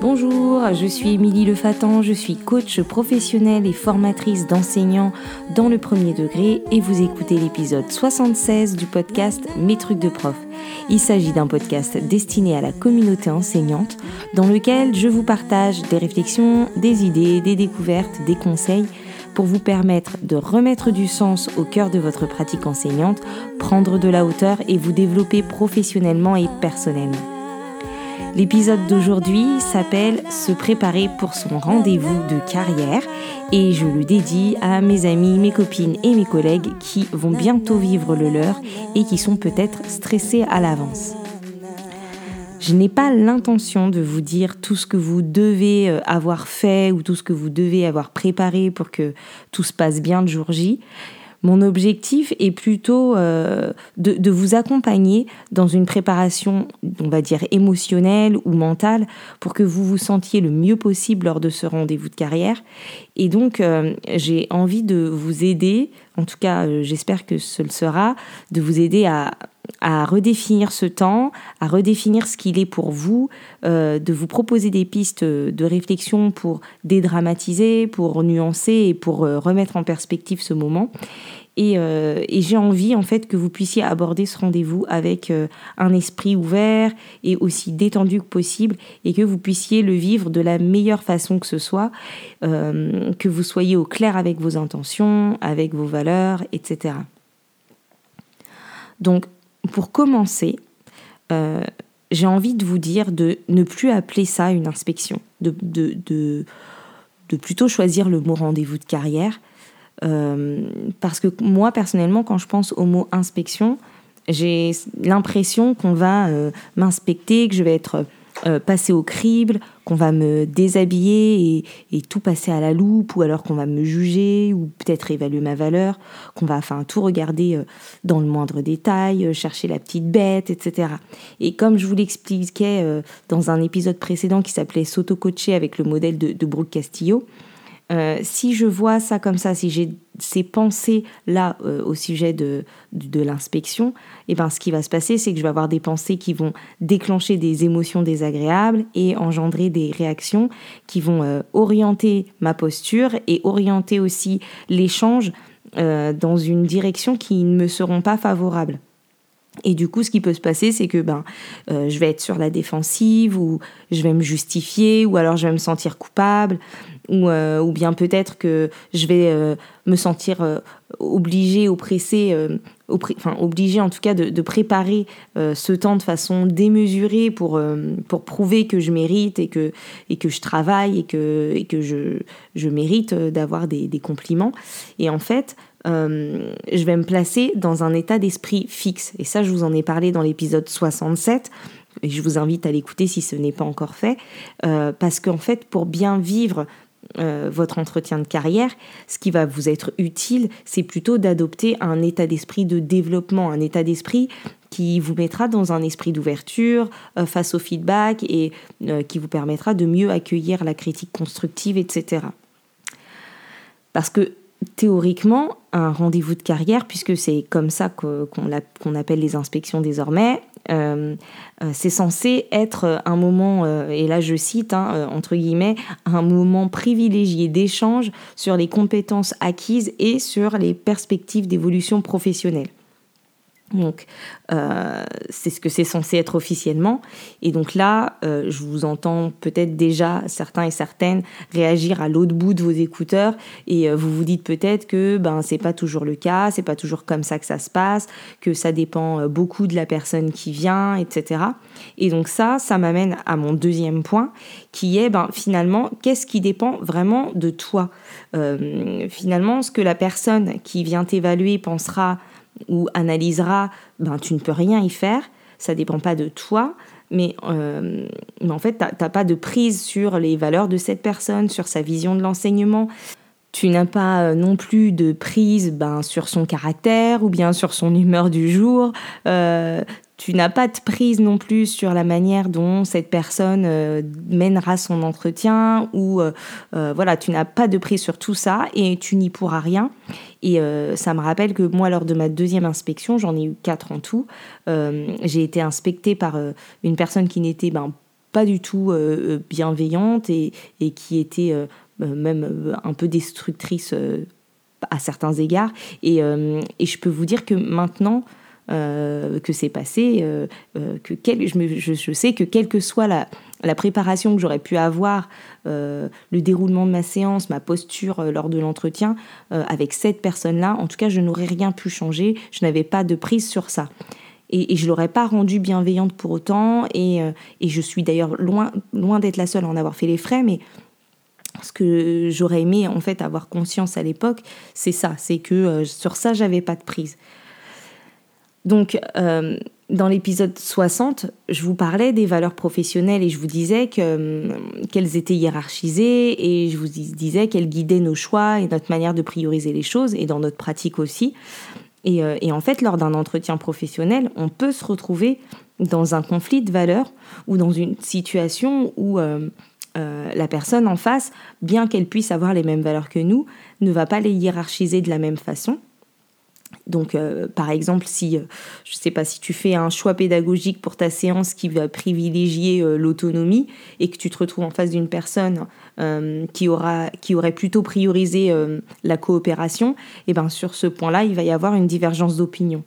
Bonjour, je suis Émilie Lefatan, je suis coach professionnelle et formatrice d'enseignants dans le premier degré et vous écoutez l'épisode 76 du podcast Mes trucs de prof. Il s'agit d'un podcast destiné à la communauté enseignante dans lequel je vous partage des réflexions, des idées, des découvertes, des conseils pour vous permettre de remettre du sens au cœur de votre pratique enseignante, prendre de la hauteur et vous développer professionnellement et personnellement. L'épisode d'aujourd'hui s'appelle Se préparer pour son rendez-vous de carrière et je le dédie à mes amis, mes copines et mes collègues qui vont bientôt vivre le leur et qui sont peut-être stressés à l'avance. Je n'ai pas l'intention de vous dire tout ce que vous devez euh, avoir fait ou tout ce que vous devez avoir préparé pour que tout se passe bien le jour J. Mon objectif est plutôt euh, de, vous accompagner dans une préparation, on va dire, émotionnelle ou mentale pour que vous vous sentiez le mieux possible lors de ce rendez-vous de carrière. Et donc, euh, j'ai envie de vous aider, en tout cas, euh, j'espère que ce le sera, de vous aider à, à redéfinir ce temps, à redéfinir ce qu'il est pour vous, de vous proposer des pistes de réflexion pour dédramatiser, pour nuancer et pour remettre en perspective ce moment. Euh, et, j'ai envie en fait que vous puissiez aborder ce rendez-vous avec euh, un esprit ouvert et aussi détendu que possible et que vous puissiez le vivre de la meilleure façon que ce soit, euh, que vous soyez au clair avec vos intentions, avec vos valeurs, etc. Donc pour commencer, j'ai envie de vous dire de ne plus appeler ça une inspection, de, de, de plutôt choisir le mot rendez-vous de carrière. Euh, parce que moi, personnellement, quand je pense au mot inspection, j'ai l'impression qu'on va euh, m'inspecter, que je vais être euh, passé au crible, qu'on va me déshabiller et, tout passer à la loupe, ou alors qu'on va me juger, ou peut-être évaluer ma valeur, qu'on va enfin tout regarder dans le moindre détail, chercher la petite bête, etc. Et comme je vous l'expliquais dans un épisode précédent qui s'appelait S'auto-coacher avec le modèle de Brooke Castillo, euh, si je vois ça comme ça, si j'ai ces pensées-là euh, au sujet de, de, l'inspection, eh ben, ce qui va se passer, c'est que je vais avoir des pensées qui vont déclencher des émotions désagréables et engendrer des réactions qui vont euh, orienter ma posture et orienter aussi l'échange dans une direction qui ne me seront pas favorables. Et du coup, ce qui peut se passer, c'est que ben, je vais être sur la défensive, ou je vais me justifier, ou alors je vais me sentir coupable, euh, ou, bien peut-être que je vais euh, me sentir euh, obligée, oppressée, enfin obligée en tout cas de, préparer ce temps de façon démesurée pour, pour prouver que je mérite et que, et que je travaille et que, et que je, je mérite d'avoir des, des, compliments. Et en fait, je vais me placer dans un état d'esprit fixe. Et ça, je vous en ai parlé dans l'épisode 67 et je vous invite à l'écouter si ce n'est pas encore fait, parce qu'en fait, pour bien vivre euh, votre entretien de carrière, ce qui va vous être utile, c'est plutôt d'adopter un état d'esprit de développement, un état d'esprit qui vous mettra dans un esprit d'ouverture euh, face au feedback et euh, qui vous permettra de mieux accueillir la critique constructive, etc. Parce que théoriquement, un rendez-vous de carrière, puisque c'est comme ça qu'on appelle les inspections désormais, euh, euh, c'est censé être un moment, euh, et là je cite, hein, entre guillemets, un moment privilégié d'échange sur les compétences acquises et sur les perspectives d'évolution professionnelle. Donc, euh, c'est ce que c'est censé être officiellement. Et donc là, euh, je vous entends peut-être déjà, certains et certaines, réagir à l'autre bout de vos écouteurs et euh, vous vous dites peut-être que ben, c'est pas toujours le cas, c'est pas toujours comme ça que ça se passe, que ça dépend beaucoup de la personne qui vient, etc. Et donc ça, ça m'amène à mon deuxième point qui est ben, finalement, qu'est-ce qui dépend vraiment de toi? Finalement, ce que la personne qui vient t'évaluer pensera ou analysera, ben, tu ne peux rien y faire, ça dépend pas de toi, mais, euh, en fait, tu n'as pas de prise sur les valeurs de cette personne, sur sa vision de l'enseignement. Tu n'as pas euh, non plus de prise ben, sur son caractère ou bien sur son humeur du jour. Euh, tu n'as pas de prise non plus sur la manière dont cette personne euh, mènera son entretien ou euh, euh, voilà, tu n'as pas de prise sur tout ça et tu n'y pourras rien. Et ça me rappelle que moi, lors de ma deuxième inspection, j'en ai eu quatre en tout, j'ai été inspectée par une personne qui n'était ben, pas du tout bienveillante et, qui était même un peu destructrice à certains égards. Et, et, je peux vous dire que maintenant, euh, que c'est passé, euh, euh, que je, je, sais que quelle que soit la, la préparation que j'aurais pu avoir, le déroulement de ma séance, ma posture lors de l'entretien, avec cette personne-là, en tout cas, je n'aurais rien pu changer, je n'avais pas de prise sur ça. Et, je ne l'aurais pas rendue bienveillante pour autant, et, et je suis d'ailleurs loin, loin d'être la seule à en avoir fait les frais, mais ce que j'aurais aimé en fait avoir conscience à l'époque, c'est ça, c'est que sur ça, j'avais pas de prise. Donc, euh, dans l'épisode 60, je vous parlais des valeurs professionnelles et je vous disais euh, qu'elles étaient hiérarchisées et je vous disais qu'elles guidaient nos choix et notre manière de prioriser les choses et dans notre pratique aussi. Et, euh, en fait, lors d'un entretien professionnel, on peut se retrouver dans un conflit de valeurs ou dans une situation où la personne en face, bien qu'elle puisse avoir les mêmes valeurs que nous, ne va pas les hiérarchiser de la même façon donc, euh, par exemple, si, euh, je sais pas, si tu fais un choix pédagogique pour ta séance qui va privilégier euh, l'autonomie et que tu te retrouves en face d'une personne qui, aura, qui aurait plutôt priorisé la coopération, et eh ben sur ce point-là, il va y avoir une divergence d'opinion.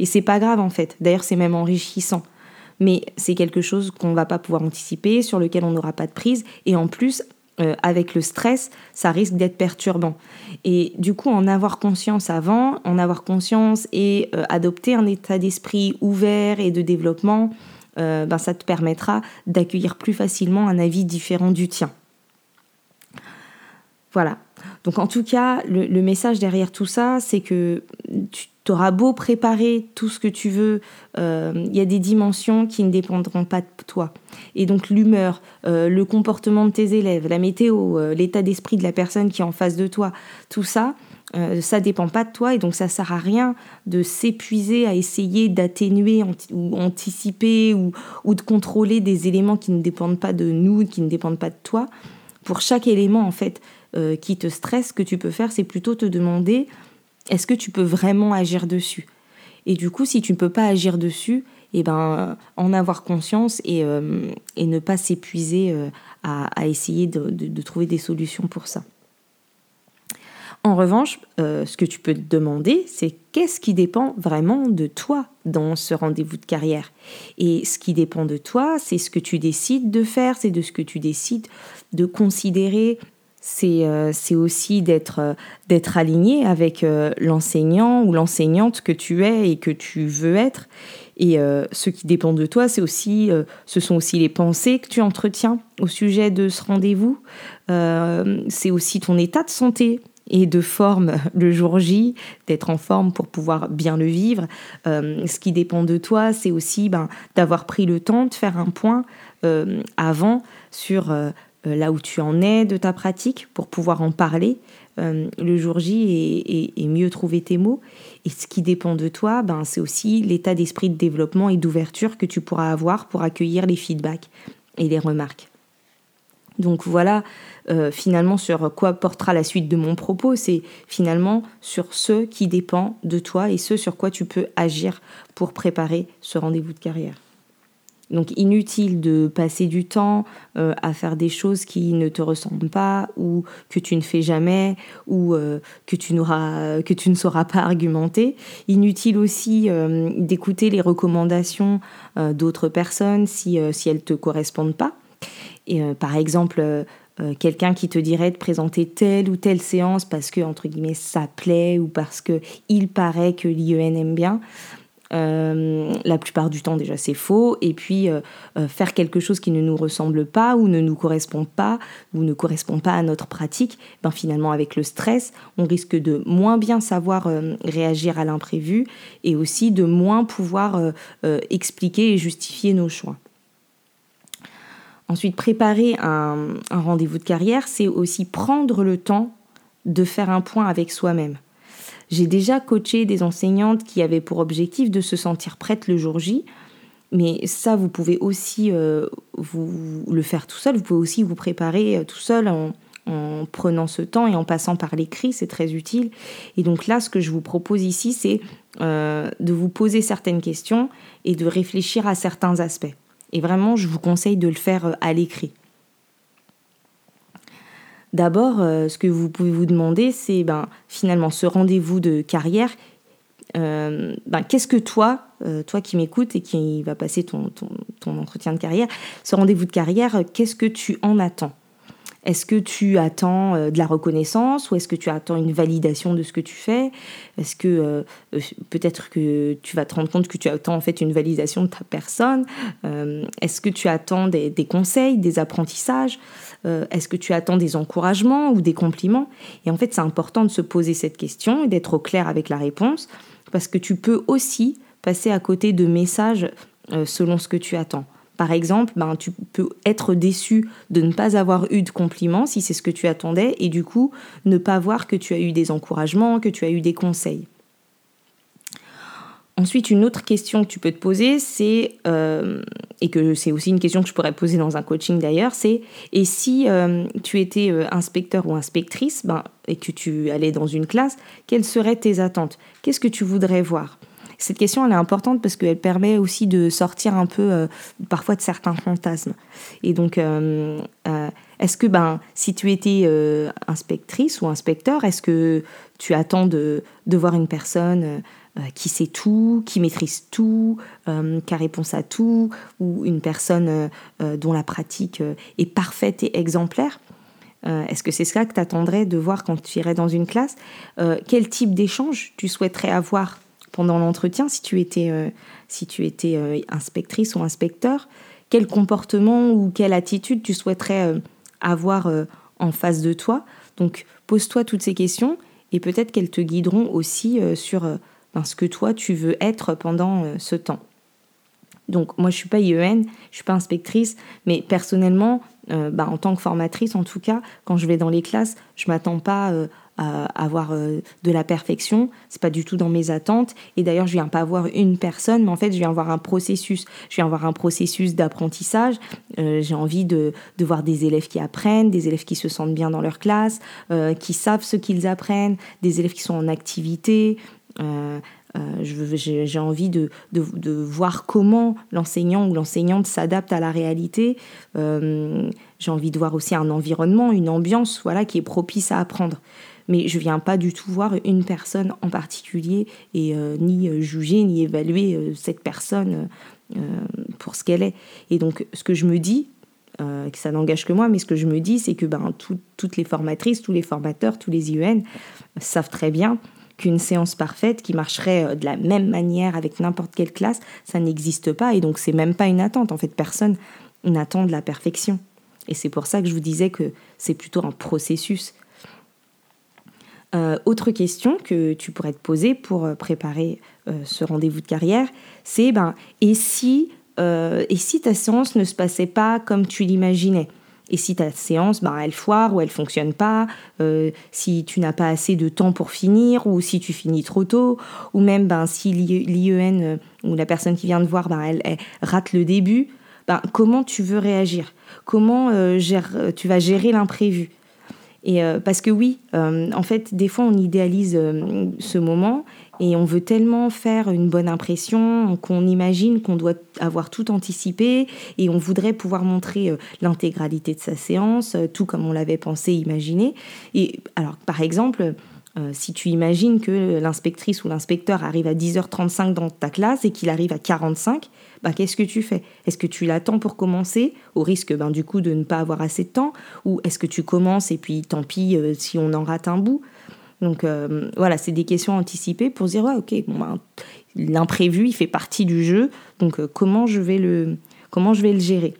Et c'est pas grave en fait. D'ailleurs, c'est même enrichissant. Mais c'est quelque chose qu'on ne va pas pouvoir anticiper, sur lequel on n'aura pas de prise. Et en plus, euh, avec le stress, ça risque d'être perturbant. Et du coup, en avoir conscience avant, en avoir conscience et euh, adopter un état d'esprit ouvert et de développement, euh, ben, ça te permettra d'accueillir plus facilement un avis différent du tien. Voilà. Donc en tout cas, le message derrière tout ça, c'est que tu auras beau préparer tout ce que tu veux, il euh, y a des dimensions qui ne dépendront pas de toi. Et donc l'humeur, euh, le comportement de tes élèves, la météo, euh, l'état d'esprit de la personne qui est en face de toi, tout ça, ça dépend pas de toi et donc ça sert à rien de s'épuiser à essayer d'atténuer ou anticiper ou, ou, de contrôler des éléments qui ne dépendent pas de nous, qui ne dépendent pas de toi. Pour chaque élément en fait qui te stresse, ce que tu peux faire, c'est plutôt te demander est-ce que tu peux vraiment agir dessus? Et du coup, si tu ne peux pas agir dessus, eh ben, en avoir conscience et, euh, ne pas s'épuiser euh, à, essayer de, trouver des solutions pour ça. En revanche, euh, ce que tu peux te demander, c'est qu'est-ce qui dépend vraiment de toi dans ce rendez-vous de carrière? Et ce qui dépend de toi, c'est ce que tu décides de faire, c'est de ce que tu décides de considérer euh, c'est aussi d'être euh, aligné avec euh, l'enseignant ou l'enseignante que tu es et que tu veux être. Et ce qui dépend de toi, c'est aussi, ce sont aussi les pensées que tu entretiens au sujet de ce rendez-vous. c'est aussi ton état de santé et de forme le jour J, d'être en forme pour pouvoir bien le vivre. ce qui dépend de toi, c'est aussi ben, d'avoir pris le temps de faire un point avant sur là où tu en es de ta pratique pour pouvoir en parler euh, le jour J et, mieux trouver tes mots. Et ce qui dépend de toi, ben, c'est aussi l'état d'esprit de développement et d'ouverture que tu pourras avoir pour accueillir les feedbacks et les remarques. Donc voilà euh, finalement sur quoi portera la suite de mon propos, c'est finalement sur ce qui dépend de toi et ce sur quoi tu peux agir pour préparer ce rendez-vous de carrière. Donc inutile de passer du temps euh, à faire des choses qui ne te ressemblent pas ou que tu ne fais jamais ou euh, que, tu que tu ne sauras pas argumenter. Inutile aussi euh, d'écouter les recommandations d'autres personnes si, si elles ne te correspondent pas. Et, par exemple, quelqu'un qui te dirait de présenter telle ou telle séance parce que, entre guillemets, ça plaît ou parce que il paraît que l'IEN aime bien. Euh, la plupart du temps déjà c'est faux. Et puis euh, euh, faire quelque chose qui ne nous ressemble pas ou ne nous correspond pas ou ne correspond pas à notre pratique ben finalement avec le stress on risque de moins bien savoir réagir à l'imprévu et aussi de moins pouvoir expliquer et justifier nos choix. Ensuite préparer un rendez-vous de carrière c'est aussi prendre le temps de faire un point avec soi-même j'ai déjà coaché des enseignantes qui avaient pour objectif de se sentir prêtes le jour J. Mais ça, vous pouvez aussi euh, vous, le faire tout seul. Vous pouvez aussi vous préparer euh, tout seul en, prenant ce temps et en passant par l'écrit. C'est très utile. Et donc là, ce que je vous propose ici, c'est euh, de vous poser certaines questions et de réfléchir à certains aspects. Et vraiment, je vous conseille de le faire à l'écrit. D'abord, ce que vous pouvez vous demander, c'est ben, finalement ce rendez-vous de carrière, euh, ben, qu'est-ce que toi, euh, toi qui m'écoutes et qui va passer ton, entretien de carrière, ce rendez-vous de carrière, qu'est-ce que tu en attends? Est-ce que tu attends euh, de la reconnaissance ou est-ce que tu attends une validation de ce que tu fais? Est-ce que peut-être que tu vas te rendre compte que tu attends en fait une validation de ta personne? Est-ce que tu attends des, conseils, des apprentissages? Est-ce que tu attends des encouragements ou des compliments? Et en fait, c'est important de se poser cette question et d'être au clair avec la réponse parce que tu peux aussi passer à côté de messages euh, selon ce que tu attends. Par exemple, ben, tu peux être déçu de ne pas avoir eu de compliments si c'est ce que tu attendais et du coup ne pas voir que tu as eu des encouragements, que tu as eu des conseils. Ensuite, une autre question que tu peux te poser, c'est, euh, et que c'est aussi une question que je pourrais poser dans un coaching d'ailleurs, c'est, et si euh, tu étais euh, inspecteur ou inspectrice, ben, et que tu allais dans une classe, quelles seraient tes attentes? Qu'est-ce que tu voudrais voir? Cette question, elle est importante parce qu'elle permet aussi de sortir un peu parfois de certains fantasmes. Et donc, est-ce que, ben, si tu étais inspectrice ou inspecteur, est-ce que tu attends de, de voir une personne euh, qui sait tout, qui maîtrise tout, euh, qui a réponse à tout, ou une personne euh, dont la pratique est parfaite et exemplaire Est-ce que c'est ça que tu attendrais de voir quand tu irais dans une classe? Quel type d'échange tu souhaiterais avoir pendant l'entretien si tu étais, si tu étais inspectrice ou inspecteur Quel comportement ou quelle attitude tu souhaiterais avoir en face de toi? Donc pose-toi toutes ces questions et peut-être qu'elles te guideront aussi sur ce que toi tu veux être pendant euh, ce temps. Donc moi je suis pas IEN, je suis pas inspectrice, mais personnellement, euh, bah, en tant que formatrice en tout cas, quand je vais dans les classes, je m'attends pas euh, avoir de la perfection, c'est pas du tout dans mes attentes. Et d'ailleurs je viens pas avoir une personne, mais en fait je viens avoir un processus, je viens avoir un processus d'apprentissage. J'ai envie de, de, voir des élèves qui apprennent, des élèves qui se sentent bien dans leur classe, qui savent ce qu'ils apprennent, des élèves qui sont en activité, euh, euh, j'ai envie de, de, voir comment l'enseignant ou l'enseignante s'adapte à la réalité. Euh, j'ai envie de voir aussi un environnement, une ambiance voilà, qui est propice à apprendre. Mais je viens pas du tout voir une personne en particulier et ni juger ni évaluer cette personne pour ce qu'elle est. Et donc ce que je me dis, que ça n'engage que moi, mais ce que je me dis, c'est que ben, toutes les formatrices, tous les formateurs, tous les IEN savent très bien qu'une séance parfaite qui marcherait euh, de la même manière avec n'importe quelle classe, ça n'existe pas et donc c'est même pas une attente. En fait, personne n'attend de la perfection. Et c'est pour ça que je vous disais que c'est plutôt un processus. Euh, autre question que tu pourrais te poser pour euh, préparer ce rendez-vous de carrière, c'est ben, et si, et si ta séance ne se passait pas comme tu l'imaginais? Et si ta séance, bah, elle foire ou elle fonctionne pas, euh, si tu n'as pas assez de temps pour finir ou si tu finis trop tôt, ou même ben, si l'IEN euh, ou la personne qui vient de voir, ben, elle, rate le début, ben, comment tu veux réagir? Comment euh, tu vas gérer l'imprévu? Et parce que oui, en fait, des fois, on idéalise ce moment et on veut tellement faire une bonne impression qu'on imagine qu'on doit avoir tout anticipé et on voudrait pouvoir montrer euh, l'intégralité de sa séance, euh, tout comme on l'avait pensé, imaginé. Et alors, par exemple, euh, si tu imagines que l'inspectrice ou l'inspecteur arrive à 10h35 dans ta classe et qu'il arrive à 45, bah, qu'est-ce que tu fais? Est-ce que tu l'attends pour commencer, au risque ben, du coup de ne pas avoir assez de temps? Ou est-ce que tu commences et puis tant pis si on en rate un bout? Donc euh, voilà, c'est des questions anticipées pour dire ouais, ok, ben, l'imprévu, il fait partie du jeu. Donc euh, comment je vais le comment je vais le gérer?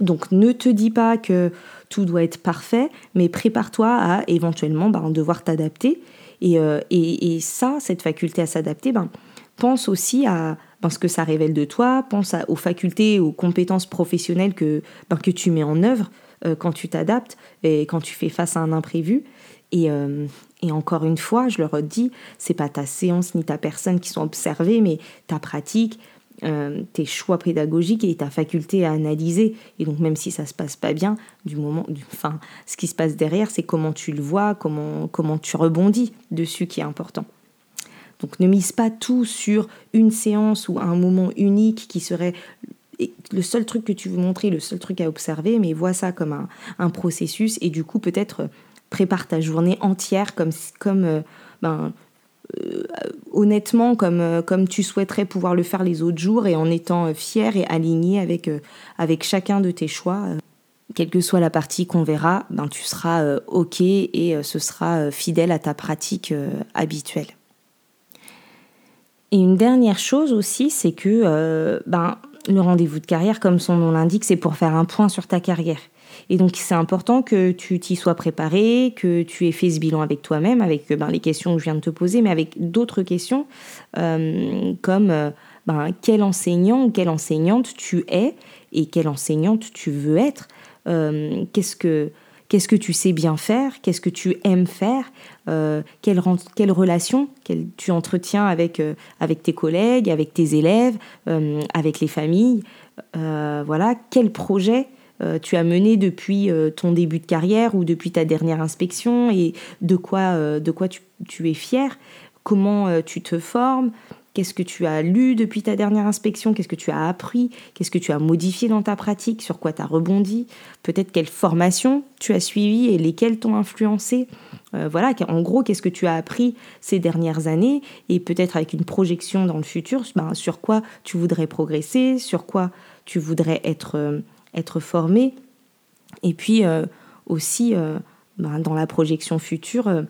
Donc ne te dis pas que tout doit être parfait, mais prépare-toi à éventuellement ben, devoir t'adapter. Euh, et, et, ça, cette faculté à s'adapter, ben, pense aussi à ben, ce que ça révèle de toi, pense aux facultés, aux compétences professionnelles que, ben, que tu mets en œuvre quand tu t'adaptes et quand tu fais face à un imprévu. Et, et encore une fois, je le redis, c'est pas ta séance ni ta personne qui sont observées, mais ta pratique, euh, tes choix pédagogiques et ta faculté à analyser. Et donc même si ça se passe pas bien, du moment, du, ce qui se passe derrière, c'est comment tu le vois, comment comment tu rebondis dessus qui est important. Donc ne mise pas tout sur une séance ou un moment unique qui serait le seul truc que tu veux montrer, le seul truc à observer, mais vois ça comme un, un processus et du coup peut-être prépare ta journée entière comme, comme euh, ben, honnêtement comme, euh, comme tu souhaiterais pouvoir le faire les autres jours et en étant fier et aligné avec, avec chacun de tes choix. Quelle que soit la partie qu'on verra, ben, tu seras OK et ce sera fidèle à ta pratique habituelle. Et une dernière chose aussi, c'est que ben, le rendez-vous de carrière, comme son nom l'indique, c'est pour faire un point sur ta carrière. Et donc, c'est important que tu t'y sois préparé, que tu aies fait ce bilan avec toi-même, avec ben, les questions que je viens de te poser, mais avec d'autres questions, euh, comme euh, ben, quel enseignant ou quelle enseignante tu es et quelle enseignante tu veux être. Euh, qu'est-ce que qu'est-ce que tu sais bien faire, qu'est-ce que tu aimes faire, quelle, quelle, relation tu entretiens avec, avec tes collègues, avec tes élèves, avec les familles, voilà, quel projet euh, tu as mené depuis euh, ton début de carrière ou depuis ta dernière inspection? Et de quoi, euh, de quoi tu, es fier, comment tu te formes, qu'est-ce que tu as lu depuis ta dernière inspection, qu'est-ce que tu as appris, qu'est-ce que tu as modifié dans ta pratique, sur quoi tu as rebondi, peut-être quelles formations tu as suivies et lesquelles t'ont influencé? voilà, en gros, qu'est-ce que tu as appris ces dernières années? Et peut-être avec une projection dans le futur, ben, sur quoi tu voudrais progresser, sur quoi tu voudrais être être formé? Et puis euh, aussi, euh, ben, dans la projection future, euh,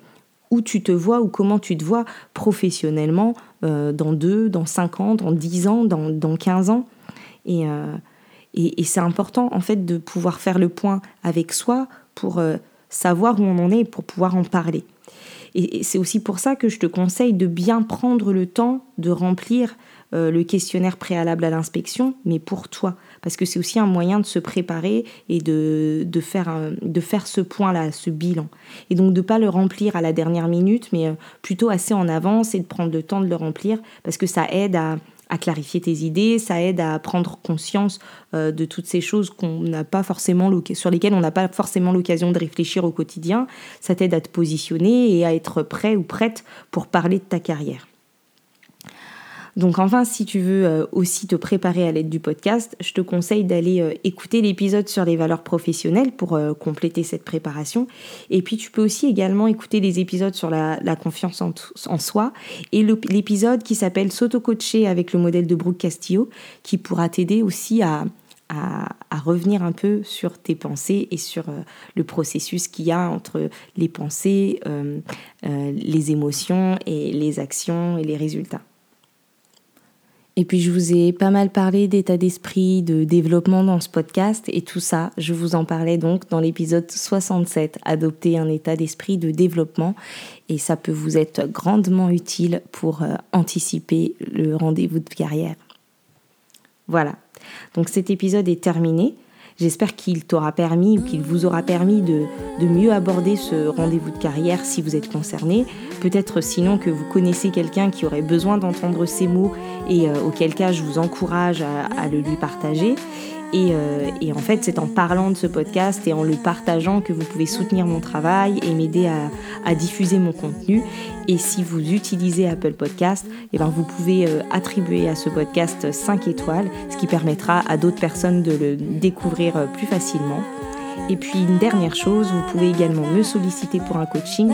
où tu te vois ou comment tu te vois professionnellement dans 2, dans 5 ans, dans 10 ans, dans, dans 15 ans. Et, et, c'est important en fait de pouvoir faire le point avec soi pour savoir où on en est, pour pouvoir en parler. Et, c'est aussi pour ça que je te conseille de bien prendre le temps de remplir le questionnaire préalable à l'inspection, mais pour toi parce que c'est aussi un moyen de se préparer et de, de, faire, de faire ce point-là, ce bilan. Et donc de ne pas le remplir à la dernière minute, mais euh, plutôt assez en avance et de prendre le temps de le remplir, parce que ça aide à, à clarifier tes idées, ça aide à prendre conscience euh, de toutes ces choses qu'on n'a pas forcément sur lesquelles on n'a pas forcément l'occasion de réfléchir au quotidien. Ça t'aide à te positionner et à être prêt ou prête pour parler de ta carrière. Donc enfin, si tu veux euh, aussi te préparer à l'aide du podcast, je te conseille d'aller euh, écouter l'épisode sur les valeurs professionnelles pour euh, compléter cette préparation. Et puis tu peux aussi également écouter les épisodes sur la, confiance en, soi et l'épisode qui s'appelle S'auto-coacher avec le modèle de Brooke Castillo qui pourra t'aider aussi à, revenir un peu sur tes pensées et sur le processus qu'il y a entre les pensées, les émotions et les actions et les résultats. Et puis je vous ai pas mal parlé d'état d'esprit, de développement dans ce podcast et tout ça, je vous en parlais donc dans l'épisode 67, adopter un état d'esprit de développement et ça peut vous être grandement utile pour euh, anticiper le rendez-vous de carrière. Voilà, donc cet épisode est terminé. J'espère qu'il t'aura permis ou qu'il vous aura permis de, mieux aborder ce rendez-vous de carrière si vous êtes concerné. Peut-être sinon que vous connaissez quelqu'un qui aurait besoin d'entendre ces mots et euh, auquel cas je vous encourage à le lui partager. Euh, et, en fait, c'est en parlant de ce podcast et en le partageant que vous pouvez soutenir mon travail et m'aider à, diffuser mon contenu. Et si vous utilisez Apple Podcast, eh ben vous pouvez euh, attribuer à ce podcast 5 étoiles, ce qui permettra à d'autres personnes de le découvrir euh, plus facilement. Et puis une dernière chose, vous pouvez également me solliciter pour un coaching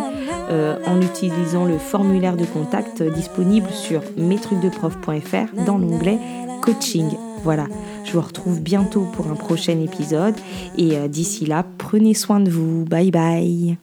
en utilisant le formulaire de contact disponible sur mestrucsdeprof.fr dans l'onglet coaching. Voilà, je vous retrouve bientôt pour un prochain épisode et euh, d'ici là, prenez soin de vous. Bye bye.